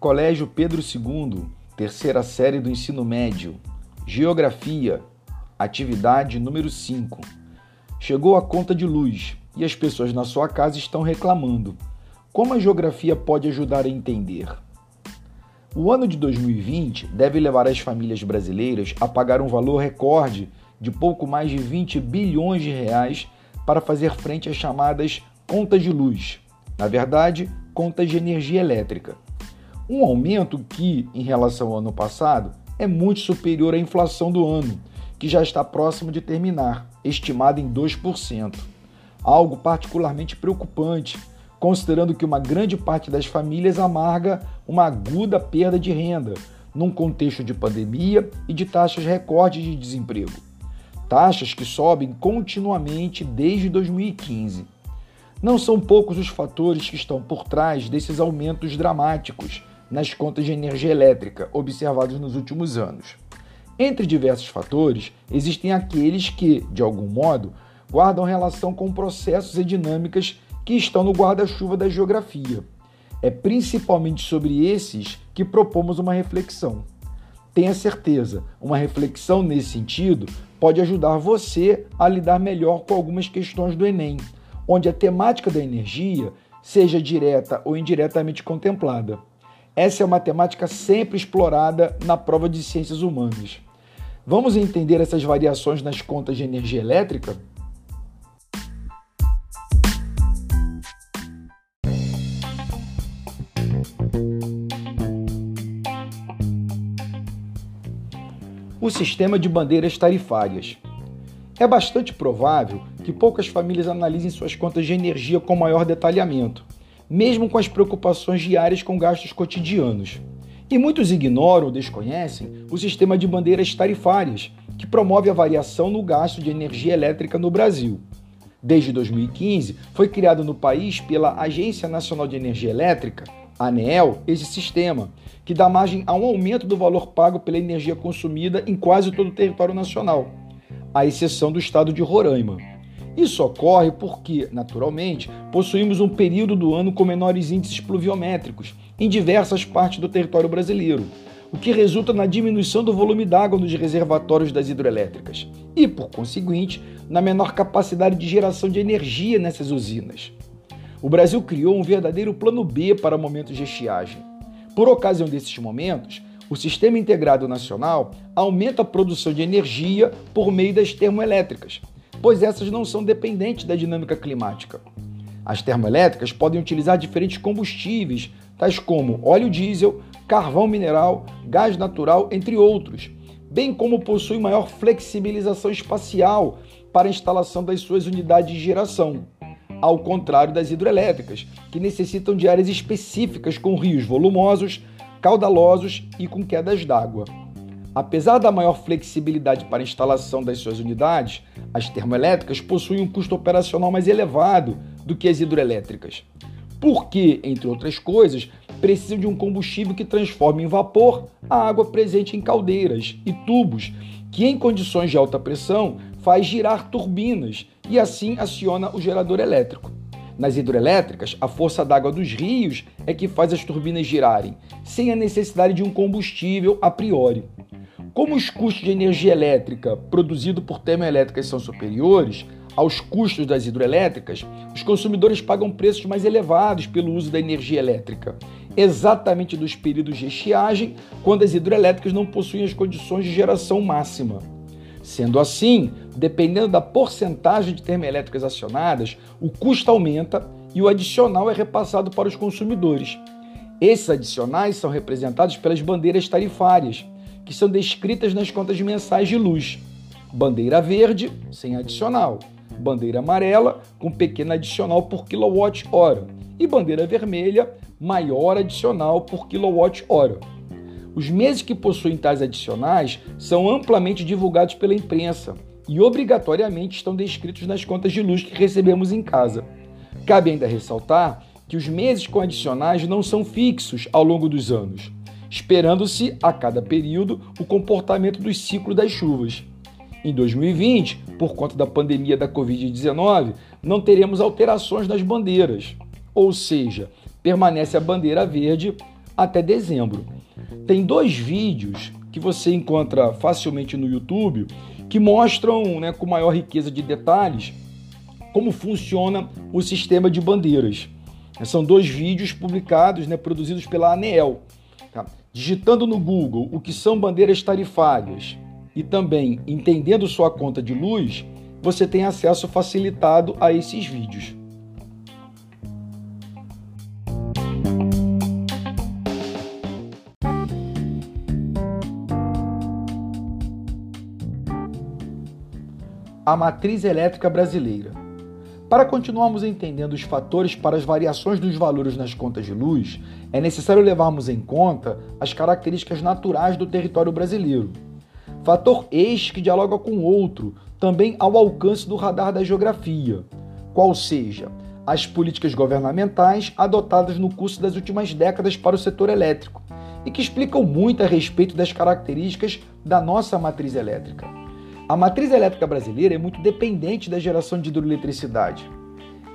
Colégio Pedro II, terceira série do ensino médio. Geografia, atividade número 5. Chegou a conta de luz e as pessoas na sua casa estão reclamando. Como a geografia pode ajudar a entender? O ano de 2020 deve levar as famílias brasileiras a pagar um valor recorde de pouco mais de 20 bilhões de reais para fazer frente às chamadas contas de luz, na verdade, contas de energia elétrica. Um aumento que, em relação ao ano passado, é muito superior à inflação do ano, que já está próximo de terminar, estimada em 2%. Algo particularmente preocupante, considerando que uma grande parte das famílias amarga uma aguda perda de renda, num contexto de pandemia e de taxas recordes de desemprego. Taxas que sobem continuamente desde 2015. Não são poucos os fatores que estão por trás desses aumentos dramáticos nas contas de energia elétrica observados nos últimos anos. Entre diversos fatores, existem aqueles que, de algum modo, guardam relação com processos e dinâmicas que estão no guarda-chuva da geografia. É principalmente sobre esses que propomos uma reflexão. Tenha certeza, uma reflexão nesse sentido pode ajudar você a lidar melhor com algumas questões do Enem, onde a temática da energia seja direta ou indiretamente contemplada. Essa é uma temática sempre explorada na prova de ciências humanas. Vamos entender essas variações nas contas de energia elétrica? O sistema de bandeiras tarifárias. É bastante provável que poucas famílias analisem suas contas de energia com maior detalhamento mesmo com as preocupações diárias com gastos cotidianos. E muitos ignoram ou desconhecem o sistema de bandeiras tarifárias, que promove a variação no gasto de energia elétrica no Brasil. Desde 2015, foi criado no país pela Agência Nacional de Energia Elétrica, ANEEL, esse sistema, que dá margem a um aumento do valor pago pela energia consumida em quase todo o território nacional, à exceção do estado de Roraima. Isso ocorre porque, naturalmente, possuímos um período do ano com menores índices pluviométricos em diversas partes do território brasileiro, o que resulta na diminuição do volume d'água nos reservatórios das hidrelétricas e, por conseguinte, na menor capacidade de geração de energia nessas usinas. O Brasil criou um verdadeiro plano B para momentos de estiagem. Por ocasião desses momentos, o Sistema Integrado Nacional aumenta a produção de energia por meio das termoelétricas, pois essas não são dependentes da dinâmica climática. As termoelétricas podem utilizar diferentes combustíveis, tais como óleo diesel, carvão mineral, gás natural, entre outros, bem como possuem maior flexibilização espacial para a instalação das suas unidades de geração, ao contrário das hidrelétricas, que necessitam de áreas específicas com rios volumosos, caudalosos e com quedas d'água. Apesar da maior flexibilidade para a instalação das suas unidades, as termoelétricas possuem um custo operacional mais elevado do que as hidroelétricas. Porque, entre outras coisas, precisam de um combustível que transforme em vapor a água presente em caldeiras e tubos, que em condições de alta pressão faz girar turbinas e assim aciona o gerador elétrico. Nas hidrelétricas, a força d'água dos rios é que faz as turbinas girarem, sem a necessidade de um combustível a priori. Como os custos de energia elétrica produzido por termoelétricas são superiores aos custos das hidrelétricas, os consumidores pagam preços mais elevados pelo uso da energia elétrica, exatamente dos períodos de estiagem, quando as hidrelétricas não possuem as condições de geração máxima. Sendo assim, dependendo da porcentagem de termoelétricas acionadas, o custo aumenta e o adicional é repassado para os consumidores. Esses adicionais são representados pelas bandeiras tarifárias, que são descritas nas contas mensais de luz. Bandeira verde, sem adicional. Bandeira amarela, com pequeno adicional por quilowatt-hora. E bandeira vermelha, maior adicional por quilowatt-hora. Os meses que possuem tais adicionais são amplamente divulgados pela imprensa e obrigatoriamente estão descritos nas contas de luz que recebemos em casa. Cabe ainda ressaltar que os meses com adicionais não são fixos ao longo dos anos esperando-se a cada período o comportamento dos ciclos das chuvas. Em 2020, por conta da pandemia da Covid-19, não teremos alterações nas bandeiras, ou seja, permanece a bandeira verde até dezembro. Tem dois vídeos que você encontra facilmente no YouTube que mostram né, com maior riqueza de detalhes como funciona o sistema de bandeiras. São dois vídeos publicados, né, produzidos pela ANEEL. Tá? Digitando no Google o que são bandeiras tarifárias e também entendendo sua conta de luz, você tem acesso facilitado a esses vídeos. A matriz elétrica brasileira. Para continuarmos entendendo os fatores para as variações dos valores nas contas de luz, é necessário levarmos em conta as características naturais do território brasileiro. Fator este que dialoga com outro, também ao alcance do radar da geografia, qual seja, as políticas governamentais adotadas no curso das últimas décadas para o setor elétrico e que explicam muito a respeito das características da nossa matriz elétrica. A matriz elétrica brasileira é muito dependente da geração de hidroeletricidade.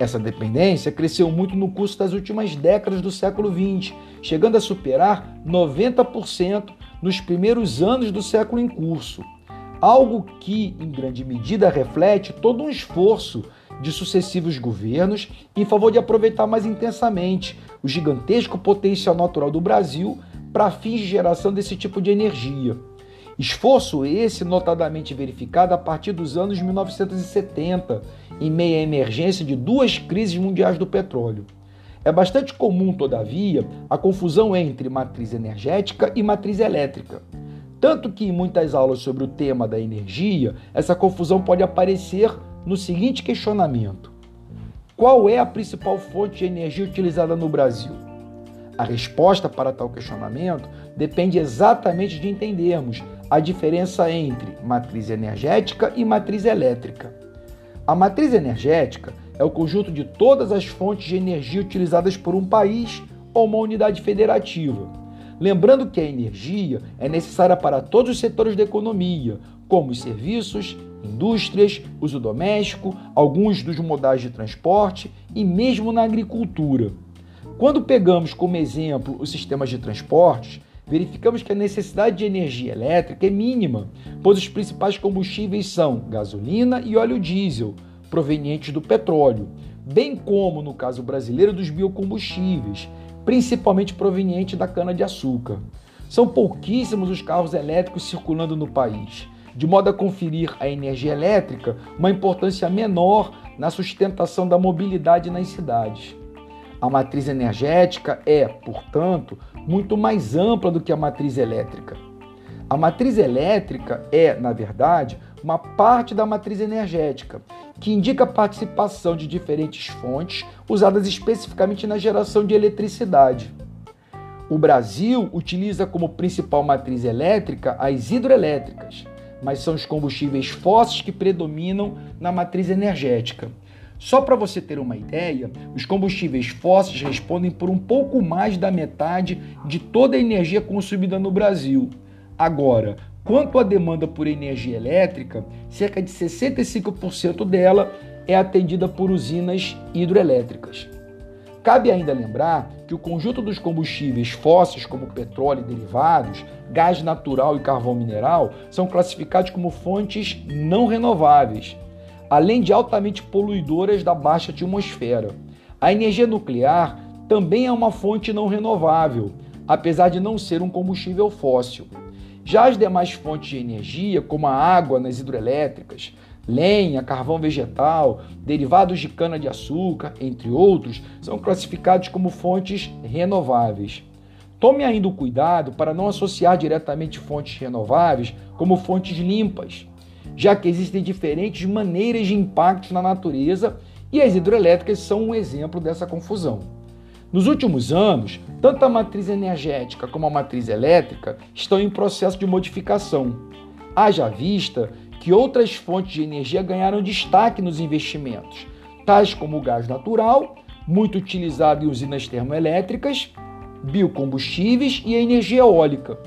Essa dependência cresceu muito no curso das últimas décadas do século XX, chegando a superar 90% nos primeiros anos do século em curso. Algo que, em grande medida, reflete todo um esforço de sucessivos governos em favor de aproveitar mais intensamente o gigantesco potencial natural do Brasil para fins de geração desse tipo de energia. Esforço esse notadamente verificado a partir dos anos 1970, em meio à emergência de duas crises mundiais do petróleo. É bastante comum, todavia, a confusão entre matriz energética e matriz elétrica. Tanto que em muitas aulas sobre o tema da energia, essa confusão pode aparecer no seguinte questionamento: Qual é a principal fonte de energia utilizada no Brasil? A resposta para tal questionamento depende exatamente de entendermos a diferença entre matriz energética e matriz elétrica. A matriz energética é o conjunto de todas as fontes de energia utilizadas por um país ou uma unidade federativa. Lembrando que a energia é necessária para todos os setores da economia, como os serviços, indústrias, uso doméstico, alguns dos modais de transporte e mesmo na agricultura. Quando pegamos como exemplo os sistemas de transportes, verificamos que a necessidade de energia elétrica é mínima, pois os principais combustíveis são gasolina e óleo diesel, provenientes do petróleo, bem como, no caso brasileiro, dos biocombustíveis, principalmente provenientes da cana-de-açúcar. São pouquíssimos os carros elétricos circulando no país, de modo a conferir à energia elétrica uma importância menor na sustentação da mobilidade nas cidades. A matriz energética é, portanto, muito mais ampla do que a matriz elétrica. A matriz elétrica é, na verdade, uma parte da matriz energética, que indica a participação de diferentes fontes usadas especificamente na geração de eletricidade. O Brasil utiliza como principal matriz elétrica as hidroelétricas, mas são os combustíveis fósseis que predominam na matriz energética. Só para você ter uma ideia, os combustíveis fósseis respondem por um pouco mais da metade de toda a energia consumida no Brasil. Agora, quanto à demanda por energia elétrica, cerca de 65% dela é atendida por usinas hidroelétricas. Cabe ainda lembrar que o conjunto dos combustíveis fósseis, como petróleo e derivados, gás natural e carvão mineral, são classificados como fontes não renováveis além de altamente poluidoras da baixa atmosfera. A energia nuclear também é uma fonte não renovável, apesar de não ser um combustível fóssil. Já as demais fontes de energia, como a água nas hidrelétricas, lenha, carvão vegetal, derivados de cana-de-açúcar, entre outros, são classificados como fontes renováveis. Tome ainda o cuidado para não associar diretamente fontes renováveis como fontes limpas já que existem diferentes maneiras de impactos na natureza e as hidrelétricas são um exemplo dessa confusão. Nos últimos anos, tanto a matriz energética como a matriz elétrica estão em processo de modificação. Haja vista que outras fontes de energia ganharam destaque nos investimentos, tais como o gás natural, muito utilizado em usinas termoelétricas, biocombustíveis e a energia eólica.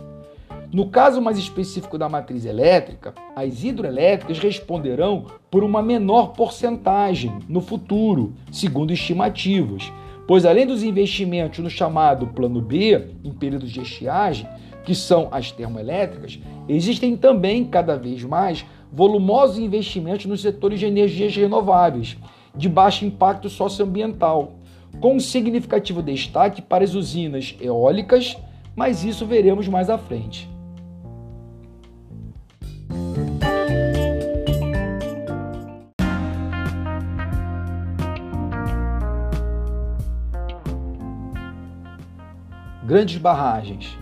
No caso mais específico da matriz elétrica, as hidroelétricas responderão por uma menor porcentagem no futuro, segundo estimativas, pois além dos investimentos no chamado Plano B, em períodos de estiagem, que são as termoelétricas, existem também, cada vez mais, volumosos investimentos nos setores de energias renováveis, de baixo impacto socioambiental, com um significativo destaque para as usinas eólicas, mas isso veremos mais à frente. Grandes barragens.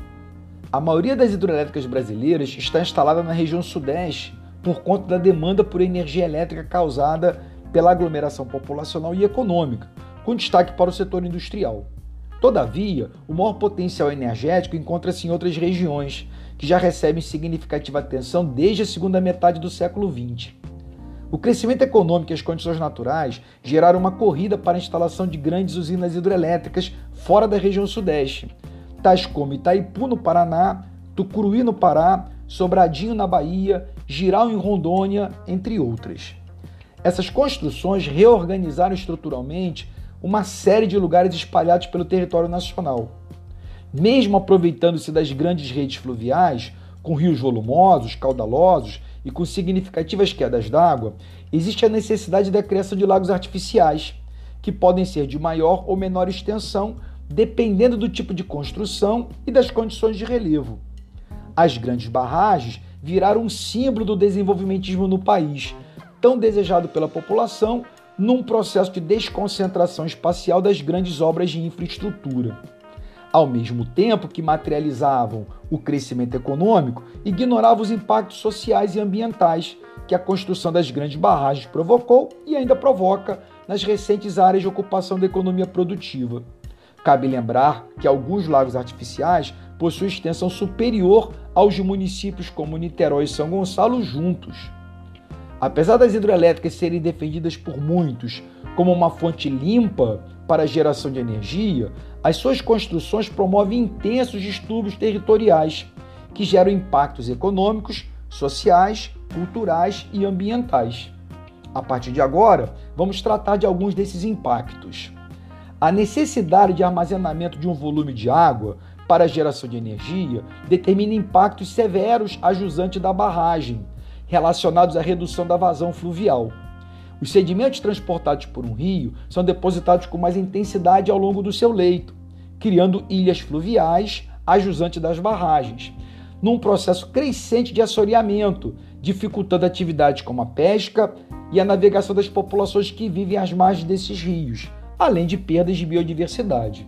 A maioria das hidrelétricas brasileiras está instalada na região sudeste por conta da demanda por energia elétrica causada pela aglomeração populacional e econômica, com destaque para o setor industrial. Todavia, o maior potencial energético encontra-se em outras regiões, que já recebem significativa atenção desde a segunda metade do século XX. O crescimento econômico e as condições naturais geraram uma corrida para a instalação de grandes usinas hidrelétricas fora da região sudeste, tais como Itaipu, no Paraná, Tucuruí, no Pará, Sobradinho, na Bahia, Giral, em Rondônia, entre outras. Essas construções reorganizaram estruturalmente uma série de lugares espalhados pelo território nacional. Mesmo aproveitando-se das grandes redes fluviais, com rios volumosos, caudalosos e com significativas quedas d'água, existe a necessidade da criação de lagos artificiais, que podem ser de maior ou menor extensão, dependendo do tipo de construção e das condições de relevo. As grandes barragens viraram um símbolo do desenvolvimentismo no país, tão desejado pela população, num processo de desconcentração espacial das grandes obras de infraestrutura. Ao mesmo tempo que materializavam o crescimento econômico, ignoravam os impactos sociais e ambientais que a construção das grandes barragens provocou e ainda provoca nas recentes áreas de ocupação da economia produtiva. Cabe lembrar que alguns lagos artificiais possuem extensão superior aos de municípios como Niterói e São Gonçalo juntos. Apesar das hidrelétricas serem defendidas por muitos como uma fonte limpa para a geração de energia, as suas construções promovem intensos distúrbios territoriais que geram impactos econômicos, sociais, culturais e ambientais. A partir de agora, vamos tratar de alguns desses impactos. A necessidade de armazenamento de um volume de água para a geração de energia determina impactos severos a jusante da barragem, relacionados à redução da vazão fluvial. Os sedimentos transportados por um rio são depositados com mais intensidade ao longo do seu leito, criando ilhas fluviais a jusante das barragens, num processo crescente de assoreamento, dificultando atividades como a pesca e a navegação das populações que vivem às margens desses rios, além de perdas de biodiversidade.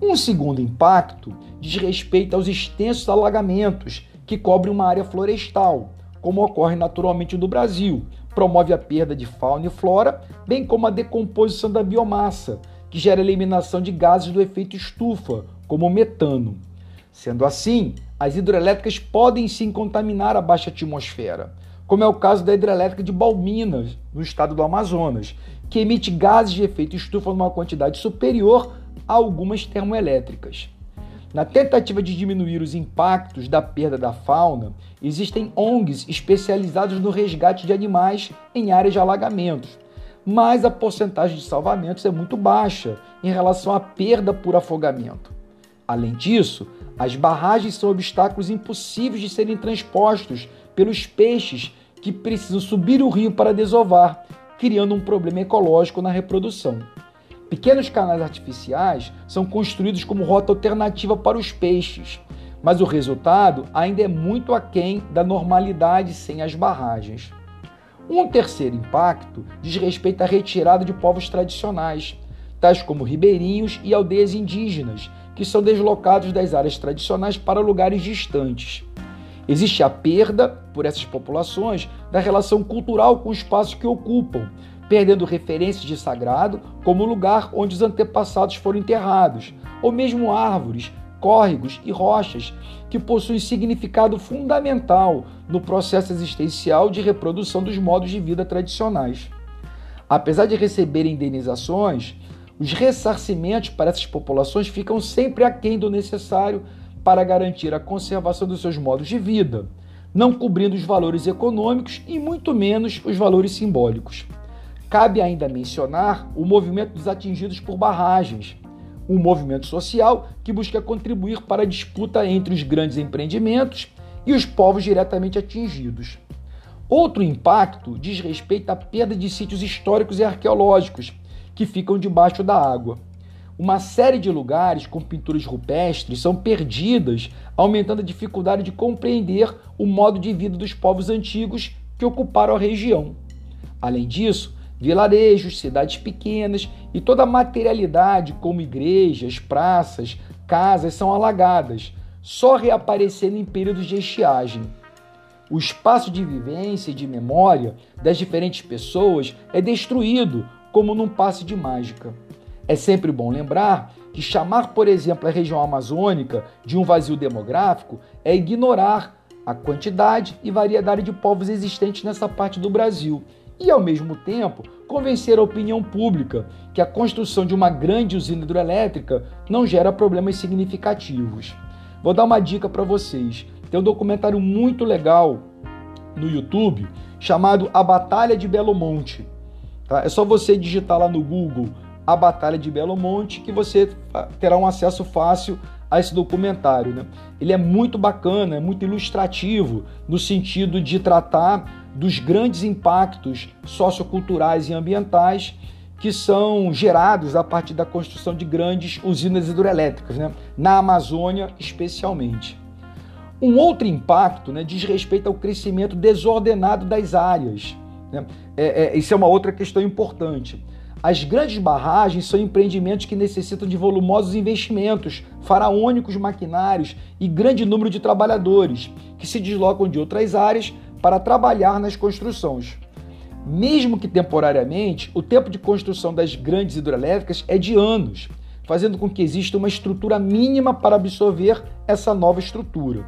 Um segundo impacto diz respeito aos extensos alagamentos que cobrem uma área florestal, como ocorre naturalmente no Brasil. Promove a perda de fauna e flora, bem como a decomposição da biomassa, que gera a eliminação de gases do efeito estufa, como o metano. Sendo assim, as hidrelétricas podem sim contaminar a baixa atmosfera, como é o caso da hidrelétrica de Balminas, no estado do Amazonas, que emite gases de efeito estufa numa quantidade superior a algumas termoelétricas. Na tentativa de diminuir os impactos da perda da fauna, existem ONGs especializados no resgate de animais em áreas de alagamentos, mas a porcentagem de salvamentos é muito baixa em relação à perda por afogamento. Além disso, as barragens são obstáculos impossíveis de serem transpostos pelos peixes que precisam subir o rio para desovar, criando um problema ecológico na reprodução. Pequenos canais artificiais são construídos como rota alternativa para os peixes, mas o resultado ainda é muito aquém da normalidade sem as barragens. Um terceiro impacto diz respeito à retirada de povos tradicionais, tais como ribeirinhos e aldeias indígenas, que são deslocados das áreas tradicionais para lugares distantes. Existe a perda, por essas populações, da relação cultural com o espaço que ocupam, perdendo referências de sagrado como o lugar onde os antepassados foram enterrados, ou mesmo árvores, córregos e rochas que possuem significado fundamental no processo existencial de reprodução dos modos de vida tradicionais. Apesar de receberem indenizações, os ressarcimentos para essas populações ficam sempre aquém do necessário para garantir a conservação dos seus modos de vida, não cobrindo os valores econômicos e muito menos os valores simbólicos. Cabe ainda mencionar o movimento dos atingidos por barragens, um movimento social que busca contribuir para a disputa entre os grandes empreendimentos e os povos diretamente atingidos. Outro impacto diz respeito à perda de sítios históricos e arqueológicos que ficam debaixo da água. Uma série de lugares com pinturas rupestres são perdidas, aumentando a dificuldade de compreender o modo de vida dos povos antigos que ocuparam a região. Além disso, vilarejos, cidades pequenas e toda a materialidade, como igrejas, praças, casas, são alagadas, só reaparecendo em períodos de estiagem. O espaço de vivência e de memória das diferentes pessoas é destruído como num passe de mágica. É sempre bom lembrar que chamar, por exemplo, a região amazônica de um vazio demográfico é ignorar a quantidade e variedade de povos existentes nessa parte do Brasil e, ao mesmo tempo, convencer a opinião pública que a construção de uma grande usina hidrelétrica não gera problemas significativos. Vou dar uma dica para vocês. Tem um documentário muito legal no YouTube chamado A Batalha de Belo Monte. Tá? É só você digitar lá no Google A Batalha de Belo Monte que você terá um acesso fácil a esse documentário. Né? Ele é muito bacana, é muito ilustrativo no sentido de tratar dos grandes impactos socioculturais e ambientais que são gerados a partir da construção de grandes usinas hidrelétricas, né? na Amazônia especialmente. Um outro impacto né, diz respeito ao crescimento desordenado das áreas. Né? É, é, isso é uma outra questão importante. As grandes barragens são empreendimentos que necessitam de volumosos investimentos, faraônicos maquinários e grande número de trabalhadores que se deslocam de outras áreas para trabalhar nas construções. Mesmo que temporariamente, o tempo de construção das grandes hidrelétricas é de anos, fazendo com que exista uma estrutura mínima para absorver essa nova estrutura.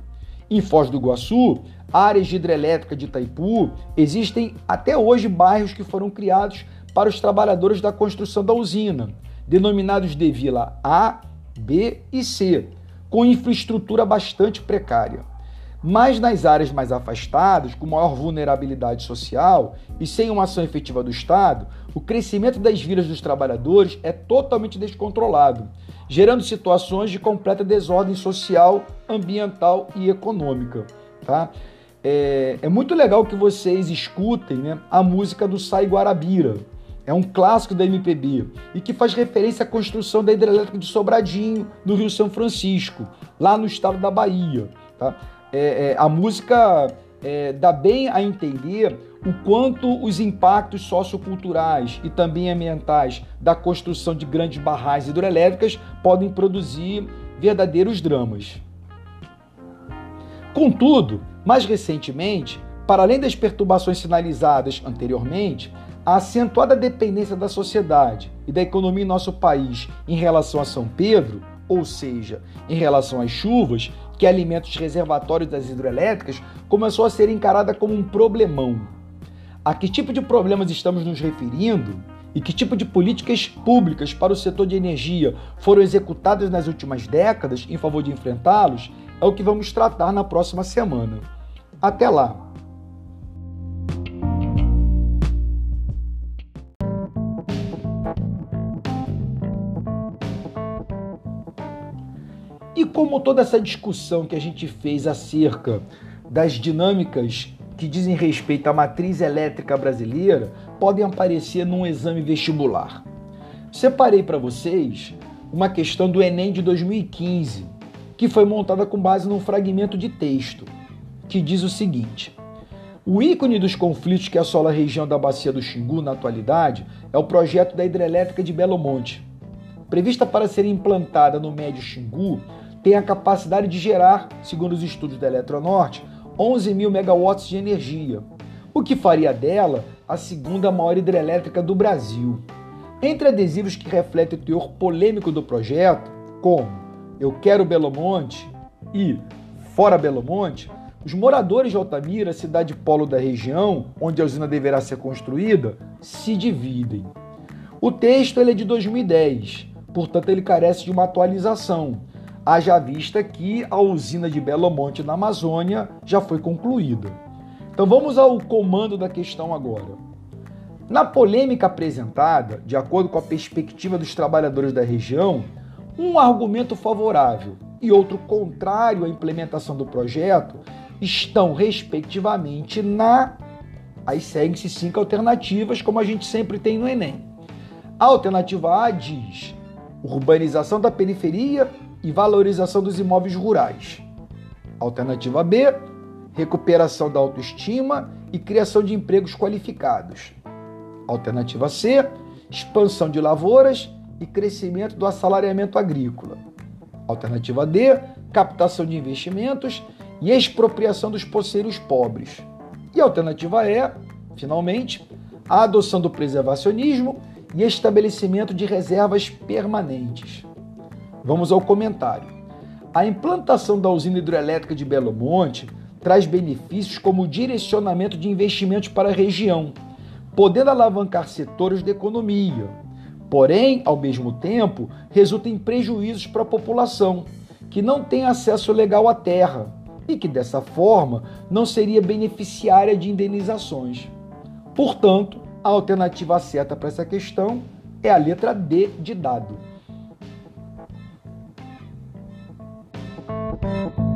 Em Foz do Iguaçu, áreas de hidrelétrica de Itaipu, existem até hoje bairros que foram criados para os trabalhadores da construção da usina, denominados de Vila A, B e C, com infraestrutura bastante precária. Mas nas áreas mais afastadas, com maior vulnerabilidade social e sem uma ação efetiva do Estado, o crescimento das vidas dos trabalhadores é totalmente descontrolado, gerando situações de completa desordem social, ambiental e econômica. Tá? É, é muito legal que vocês escutem né, a música do Sai Guarabira. É um clássico da MPB e que faz referência à construção da hidrelétrica de Sobradinho, no Rio São Francisco, lá no estado da Bahia. Tá? é, é, a música é, dá bem a entender o quanto os impactos socioculturais e também ambientais da construção de grandes barragens hidrelétricas podem produzir verdadeiros dramas. Contudo, mais recentemente, para além das perturbações sinalizadas anteriormente, a acentuada dependência da sociedade e da economia em nosso país em relação a São Pedro, ou seja, em relação às chuvas, que alimenta os reservatórios das hidrelétricas, começou a ser encarada como um problemão. A que tipo de problemas estamos nos referindo? E que tipo de políticas públicas para o setor de energia foram executadas nas últimas décadas em favor de enfrentá-los? É o que vamos tratar na próxima semana. Até lá! Como toda essa discussão que a gente fez acerca das dinâmicas que dizem respeito à matriz elétrica brasileira podem aparecer num exame vestibular. Separei para vocês uma questão do Enem de 2015, que foi montada com base num fragmento de texto, que diz o seguinte: O ícone dos conflitos que assola a região da bacia do Xingu na atualidade é o projeto da hidrelétrica de Belo Monte. Prevista para ser implantada no Médio Xingu, tem a capacidade de gerar, segundo os estudos da Eletronorte, 11 mil megawatts de energia, o que faria dela a segunda maior hidrelétrica do Brasil. Entre adesivos que refletem o teor polêmico do projeto, como Eu Quero Belo Monte e Fora Belo Monte, os moradores de Altamira, cidade polo da região onde a usina deverá ser construída, se dividem. O texto é de 2010, portanto ele carece de uma atualização, haja vista que a usina de Belo Monte, na Amazônia, já foi concluída. Então vamos ao comando da questão agora. Na polêmica apresentada, de acordo com a perspectiva dos trabalhadores da região, um argumento favorável e outro contrário à implementação do projeto estão, respectivamente, na. Aí seguem-se cinco alternativas, como a gente sempre tem no Enem. A alternativa A diz urbanização da periferia e valorização dos imóveis rurais. Alternativa B, recuperação da autoestima e criação de empregos qualificados. Alternativa C, expansão de lavouras e crescimento do assalariamento agrícola. Alternativa D, captação de investimentos e expropriação dos poceiros pobres. E alternativa E, finalmente, a adoção do preservacionismo e estabelecimento de reservas permanentes. Vamos ao comentário. A implantação da usina hidrelétrica de Belo Monte traz benefícios como direcionamento de investimentos para a região, podendo alavancar setores da economia. Porém, ao mesmo tempo, resulta em prejuízos para a população, que não tem acesso legal à terra e que, dessa forma, não seria beneficiária de indenizações. Portanto, a alternativa certa para essa questão é a letra D de dado. thank you